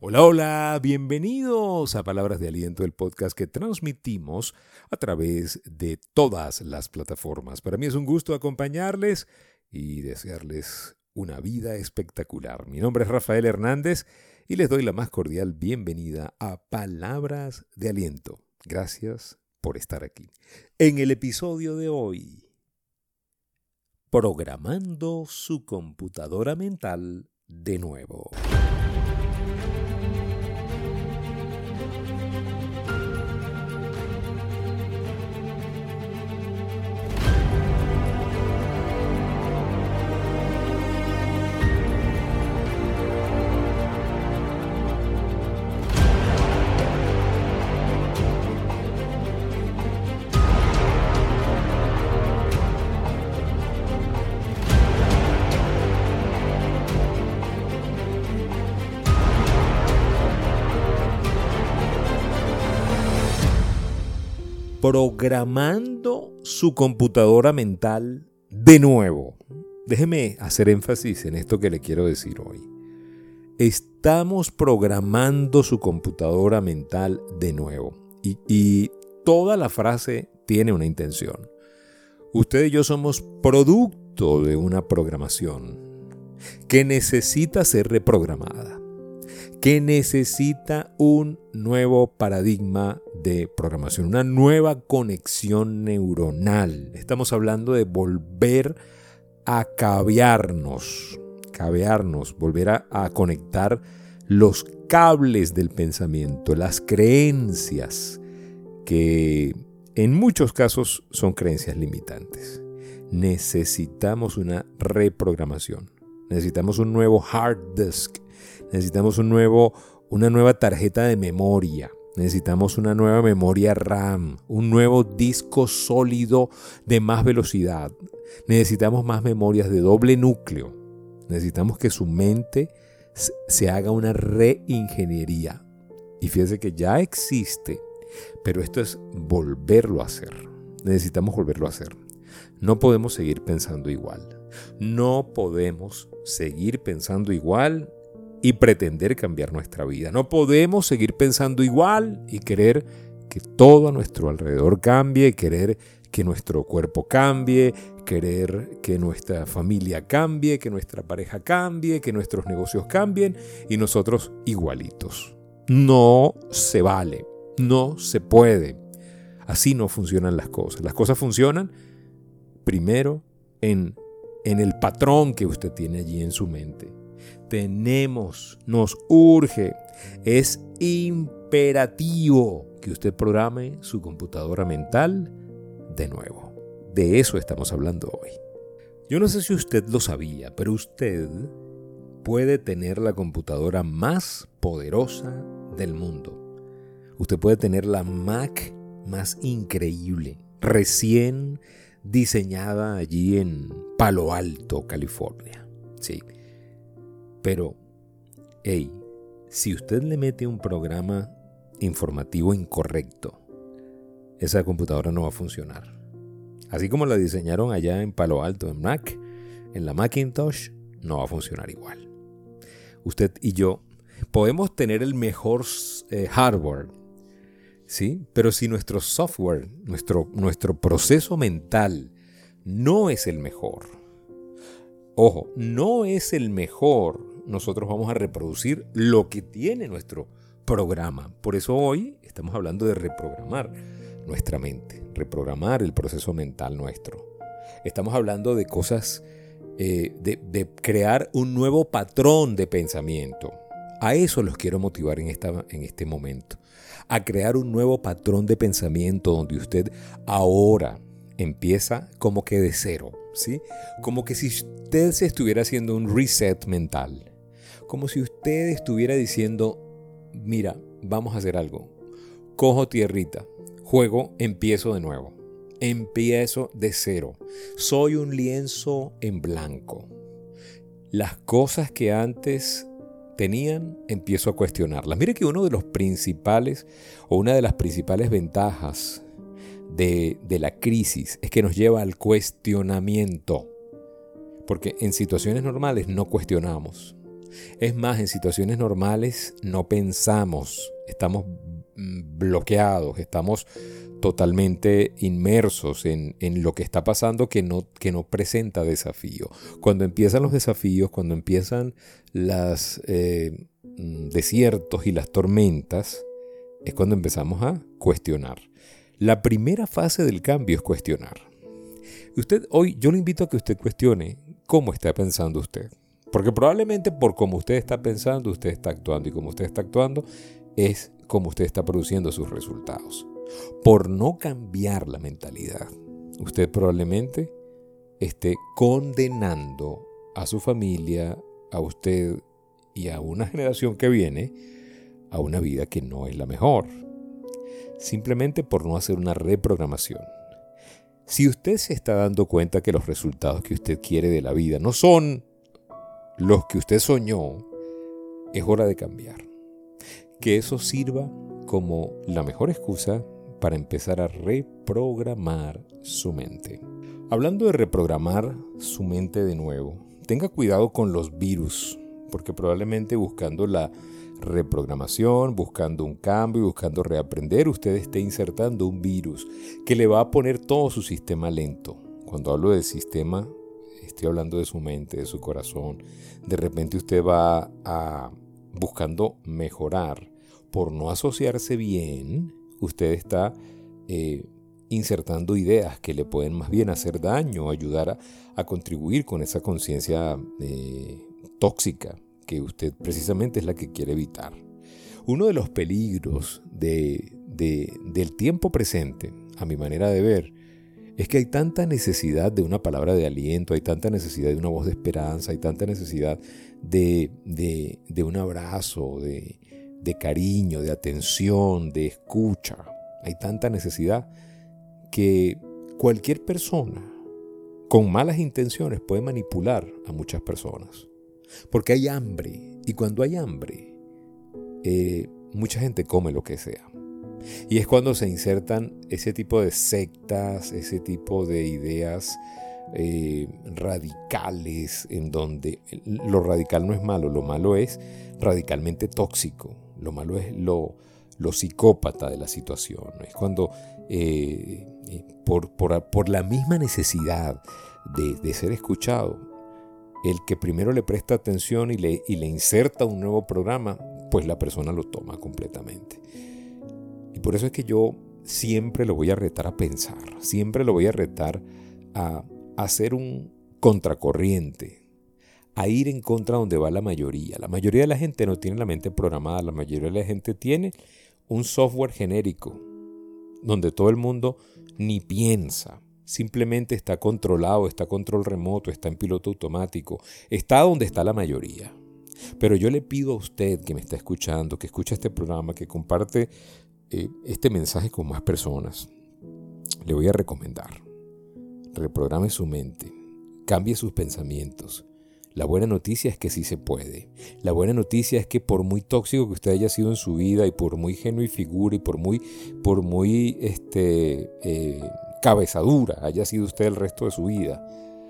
Hola, hola, bienvenidos a Palabras de Aliento, el podcast que transmitimos a través de todas las plataformas. Para mí es un gusto acompañarles y desearles una vida espectacular. Mi nombre es Rafael Hernández y les doy la más cordial bienvenida a Palabras de Aliento. Gracias por estar aquí. En el episodio de hoy, programando su computadora mental de nuevo. Thank you. Programando su computadora mental de nuevo. Déjeme hacer énfasis en esto que le quiero decir hoy. Estamos programando su computadora mental de nuevo. Y, toda la frase tiene una intención. Usted y yo somos producto de una programación que necesita ser reprogramada que necesita un nuevo paradigma de programación, una nueva conexión neuronal. Estamos hablando de volver a cabearnos, cabearnos, volver a, a conectar los cables del pensamiento, las creencias, que en muchos casos son creencias limitantes. Necesitamos una reprogramación, necesitamos un nuevo hard disk Necesitamos un nuevo, una nueva tarjeta de memoria. Necesitamos una nueva memoria RAM, un nuevo disco sólido de más velocidad. Necesitamos más memorias de doble núcleo. Necesitamos que su mente se haga una reingeniería. Y fíjese que ya existe, pero esto es volverlo a hacer. Necesitamos volverlo a hacer. No podemos seguir pensando igual. No podemos seguir pensando igual y pretender cambiar nuestra vida. No podemos seguir pensando igual y querer que todo a nuestro alrededor cambie, querer que nuestro cuerpo cambie, querer que nuestra familia cambie, que nuestra pareja cambie, que nuestros negocios cambien y nosotros igualitos. No se vale, no se puede. Así no funcionan las cosas. Las cosas funcionan primero en, en el patrón que usted tiene allí en su mente tenemos, nos urge, es imperativo que usted programe su computadora mental de nuevo. De eso estamos hablando hoy. Yo no sé si usted lo sabía, pero usted puede tener la computadora más poderosa del mundo. Usted puede tener la Mac más increíble, recién diseñada allí en Palo Alto, California. Sí, pero, hey, si usted le mete un programa informativo incorrecto, esa computadora no va a funcionar. Así como la diseñaron allá en Palo Alto, en Mac, en la Macintosh, no va a funcionar igual. Usted y yo podemos tener el mejor eh, hardware, ¿sí? Pero si nuestro software, nuestro, nuestro proceso mental no es el mejor, ojo, no es el mejor nosotros vamos a reproducir lo que tiene nuestro programa. Por eso hoy estamos hablando de reprogramar nuestra mente, reprogramar el proceso mental nuestro. Estamos hablando de cosas, eh, de, crear un nuevo patrón de pensamiento. A eso los quiero motivar en, esta, en este momento. A crear un nuevo patrón de pensamiento donde usted ahora empieza como que de cero, ¿sí? Como que si usted se estuviera haciendo un reset mental como si usted estuviera diciendo, mira, vamos a hacer algo. Cojo tierrita, juego, empiezo de nuevo. Empiezo de cero. Soy un lienzo en blanco. Las cosas que antes tenían, empiezo a cuestionarlas. Mire que uno de los principales o una de las principales ventajas de, la crisis es que nos lleva al cuestionamiento. Porque en situaciones normales no cuestionamos Es más, en situaciones normales no pensamos, estamos mm, bloqueados, estamos totalmente inmersos en, lo que está pasando que no, que no presenta desafío. Cuando empiezan los desafíos, cuando empiezan los eh, mm, desiertos y las tormentas, es cuando empezamos a cuestionar. La primera fase del cambio es cuestionar. Usted hoy yo le invito a que usted cuestione cómo está pensando usted. Porque probablemente por cómo usted está pensando, usted está actuando. Y como usted está actuando, es como usted está produciendo sus resultados. Por no cambiar la mentalidad, usted probablemente esté condenando a su familia, a usted y a una generación que viene a una vida que no es la mejor. Simplemente por no hacer una reprogramación. Si usted se está dando cuenta que los resultados que usted quiere de la vida no son los que usted soñó, es hora de cambiar. Que eso sirva como la mejor excusa para empezar a reprogramar su mente. Hablando de reprogramar su mente de nuevo, tenga cuidado con los virus, porque probablemente buscando la reprogramación, buscando un cambio, buscando reaprender, usted esté insertando un virus que le va a poner todo su sistema lento. Cuando hablo de sistema, estoy hablando de su mente, de su corazón. De repente usted va a buscando mejorar por no asociarse bien usted está eh, insertando ideas que le pueden más bien hacer daño o ayudar a, contribuir con esa conciencia eh, tóxica que usted precisamente es la que quiere evitar. Uno de los peligros del tiempo presente, a mi manera de ver, es que hay tanta necesidad de una palabra de aliento, hay tanta necesidad de una voz de esperanza, hay tanta necesidad de, de un abrazo, de, de cariño, de atención, de escucha. Hay tanta necesidad que cualquier persona con malas intenciones puede manipular a muchas personas. Porque hay hambre y cuando hay hambre, eh, mucha gente come lo que sea. Y es cuando se insertan ese tipo de sectas, ese tipo de ideas eh, radicales, en donde lo radical no es malo, lo malo es radicalmente tóxico. Lo malo es lo, psicópata de la situación. Es cuando eh, eh, por, la misma necesidad de, ser escuchado, el que primero le presta atención y le, y le inserta un nuevo programa, pues la persona lo toma completamente. Y por eso es que yo siempre lo voy a retar a pensar, siempre lo voy a retar a hacer un contracorriente, a ir en contra donde va la mayoría. La mayoría de la gente no tiene la mente programada, la mayoría de la gente tiene un software genérico, donde todo el mundo ni piensa, simplemente está controlado, está control remoto, está en piloto automático, está donde está la mayoría. Pero yo le pido a usted que me está escuchando, que escucha este programa, que comparte eh, este mensaje con más personas, le voy a recomendar, reprograme su mente, cambie sus pensamientos, la buena noticia es que sí se puede. La buena noticia es que por muy tóxico que usted haya sido en su vida y por muy y figura y por muy, por muy este, eh, cabezadura haya sido usted el resto de su vida,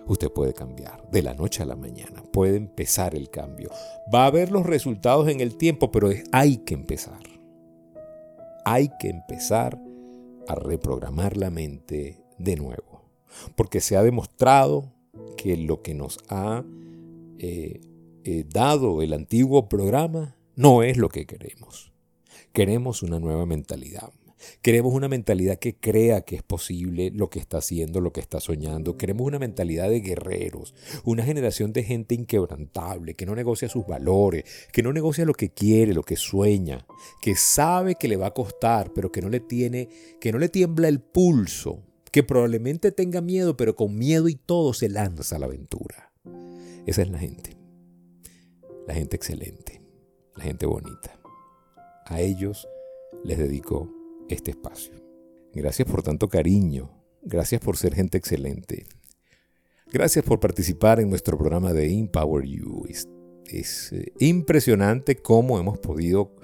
usted puede cambiar de la noche a la mañana. Puede empezar el cambio. Va a haber los resultados en el tiempo, pero hay que empezar. Hay que empezar a reprogramar la mente de nuevo. Porque se ha demostrado que lo que nos ha eh, eh, dado el antiguo programa, no es lo que queremos. Queremos una nueva mentalidad. Queremos una mentalidad que crea que es posible lo que está haciendo, lo que está soñando. Queremos una mentalidad de guerreros, una generación de gente inquebrantable, que no negocia sus valores, que no negocia lo que quiere, lo que sueña, que sabe que le va a costar, pero que no le tiene, que no le tiembla el pulso, que probablemente tenga miedo, pero con miedo y todo se lanza a la aventura. Esa es la gente. La gente excelente, la gente bonita. A ellos les dedico este espacio. Gracias por tanto cariño. Gracias por ser gente excelente. Gracias por participar en nuestro programa de Empower You. Es, eh, impresionante cómo hemos podido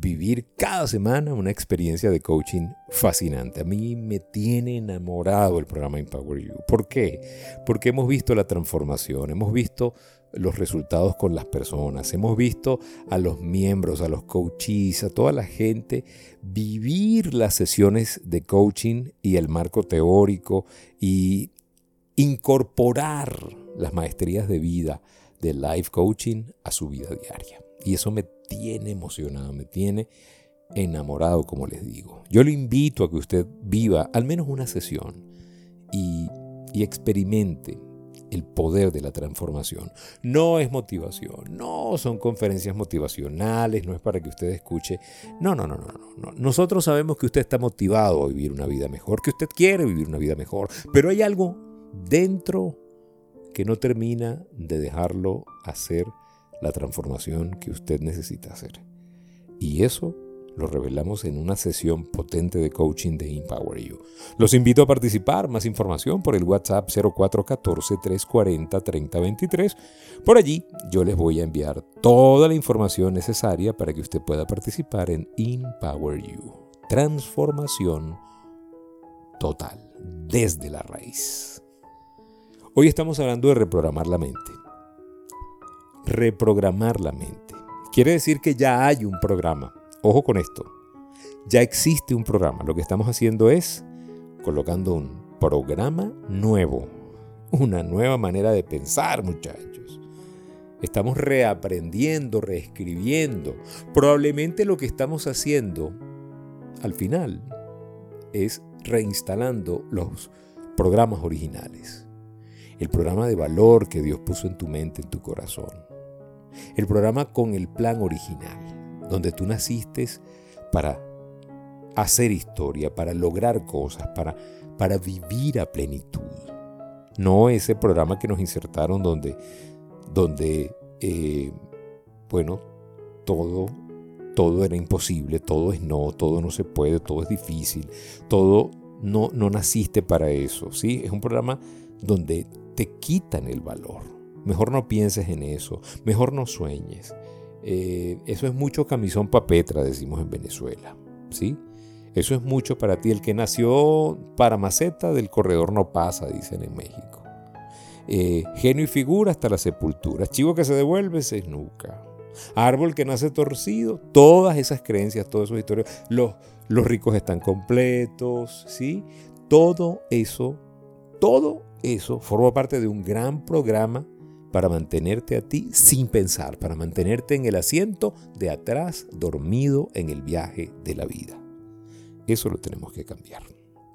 vivir cada semana una experiencia de coaching fascinante. A mí me tiene enamorado el programa Empower You. ¿Por qué? Porque hemos visto la transformación, hemos visto los resultados con las personas. Hemos visto a los miembros, a los coaches, a toda la gente vivir las sesiones de coaching y el marco teórico y incorporar las maestrías de vida de life coaching a su vida diaria. Y eso me tiene emocionado, me tiene enamorado, como les digo. Yo le invito a que usted viva al menos una sesión y, y experimente el poder de la transformación. No es motivación, no son conferencias motivacionales, no es para que usted escuche. No, no, no, no, no. Nosotros sabemos que usted está motivado a vivir una vida mejor, que usted quiere vivir una vida mejor, pero hay algo dentro que no termina de dejarlo hacer la transformación que usted necesita hacer. Y eso lo revelamos en una sesión potente de coaching de Empower You. Los invito a participar, más información por el WhatsApp 0414-340-3023. Por allí yo les voy a enviar toda la información necesaria para que usted pueda participar en Empower You. Transformación total, desde la raíz. Hoy estamos hablando de reprogramar la mente. Reprogramar la mente. Quiere decir que ya hay un programa Ojo con esto. Ya existe un programa. Lo que estamos haciendo es colocando un programa nuevo. Una nueva manera de pensar, muchachos. Estamos reaprendiendo, reescribiendo. Probablemente lo que estamos haciendo al final es reinstalando los programas originales. El programa de valor que Dios puso en tu mente, en tu corazón. El programa con el plan original donde tú naciste para hacer historia, para lograr cosas, para, para vivir a plenitud. No ese programa que nos insertaron donde, donde eh, bueno, todo, todo era imposible, todo es no, todo no se puede, todo es difícil, todo no, no naciste para eso. ¿sí? Es un programa donde te quitan el valor. Mejor no pienses en eso, mejor no sueñes. Eh, eso es mucho camisón papetra, decimos en Venezuela. ¿sí? Eso es mucho para ti. El que nació para maceta del corredor no pasa, dicen en México. Eh, genio y figura hasta la sepultura. Chivo que se devuelve se esnuca. Árbol que nace torcido. Todas esas creencias, todas esas historias. Los, los ricos están completos. ¿sí? Todo eso, todo eso forma parte de un gran programa para mantenerte a ti sin pensar, para mantenerte en el asiento de atrás, dormido en el viaje de la vida. Eso lo tenemos que cambiar.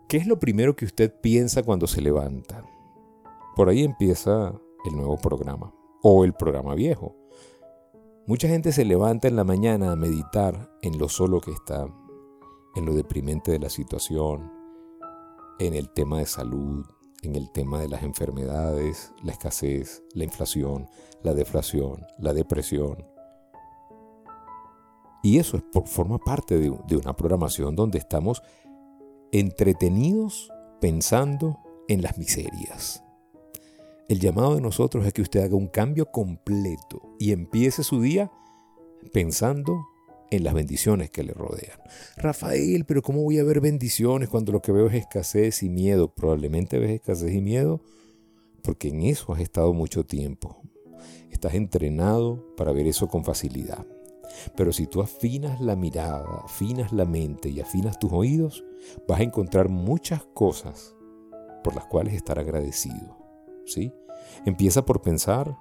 ¿Qué es lo primero que usted piensa cuando se levanta? Por ahí empieza el nuevo programa o el programa viejo. Mucha gente se levanta en la mañana a meditar en lo solo que está, en lo deprimente de la situación, en el tema de salud, en el tema de las enfermedades, la escasez, la inflación, la deflación, la depresión. Y eso es forma parte de, de una programación donde estamos entretenidos pensando en las miserias. El llamado de nosotros es que usted haga un cambio completo y empiece su día pensando en las bendiciones que le rodean. Rafael, pero ¿cómo voy a ver bendiciones cuando lo que veo es escasez y miedo? Probablemente ves escasez y miedo porque en eso has estado mucho tiempo. Estás entrenado para ver eso con facilidad. Pero si tú afinas la mirada, afinas la mente y afinas tus oídos, vas a encontrar muchas cosas por las cuales estar agradecido. ¿sí? Empieza por pensar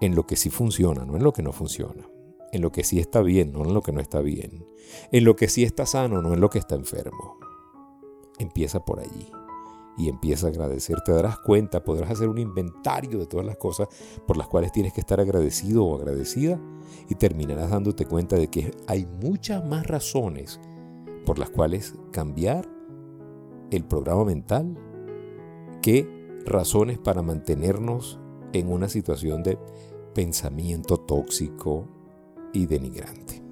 en lo que sí funciona, no en lo que no funciona en lo que sí está bien, no en lo que no está bien, en lo que sí está sano, no en lo que está enfermo. Empieza por allí y empieza a agradecer. Te darás cuenta, podrás hacer un inventario de todas las cosas por las cuales tienes que estar agradecido o agradecida y terminarás dándote cuenta de que hay muchas más razones por las cuales cambiar el programa mental que razones para mantenernos en una situación de pensamiento tóxico, y denigrante.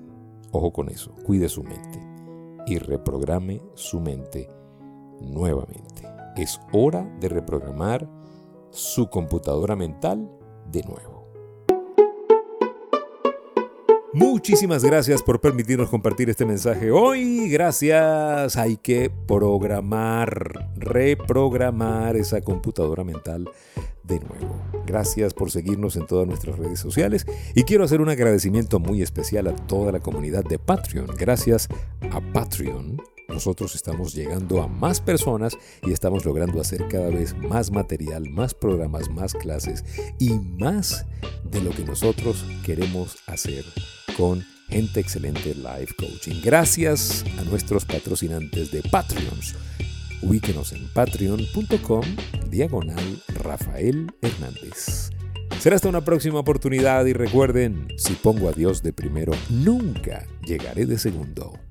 Ojo con eso, cuide su mente y reprograme su mente nuevamente. Es hora de reprogramar su computadora mental de nuevo. Muchísimas gracias por permitirnos compartir este mensaje hoy. Gracias. Hay que programar, reprogramar esa computadora mental de nuevo. Gracias por seguirnos en todas nuestras redes sociales y quiero hacer un agradecimiento muy especial a toda la comunidad de Patreon. Gracias a Patreon nosotros estamos llegando a más personas y estamos logrando hacer cada vez más material, más programas, más clases y más de lo que nosotros queremos hacer con gente excelente live coaching. Gracias a nuestros patrocinantes de Patreons. Ubíquenos en patreon.com diagonal Rafael Hernández. Será hasta una próxima oportunidad y recuerden, si pongo a Dios de primero, nunca llegaré de segundo.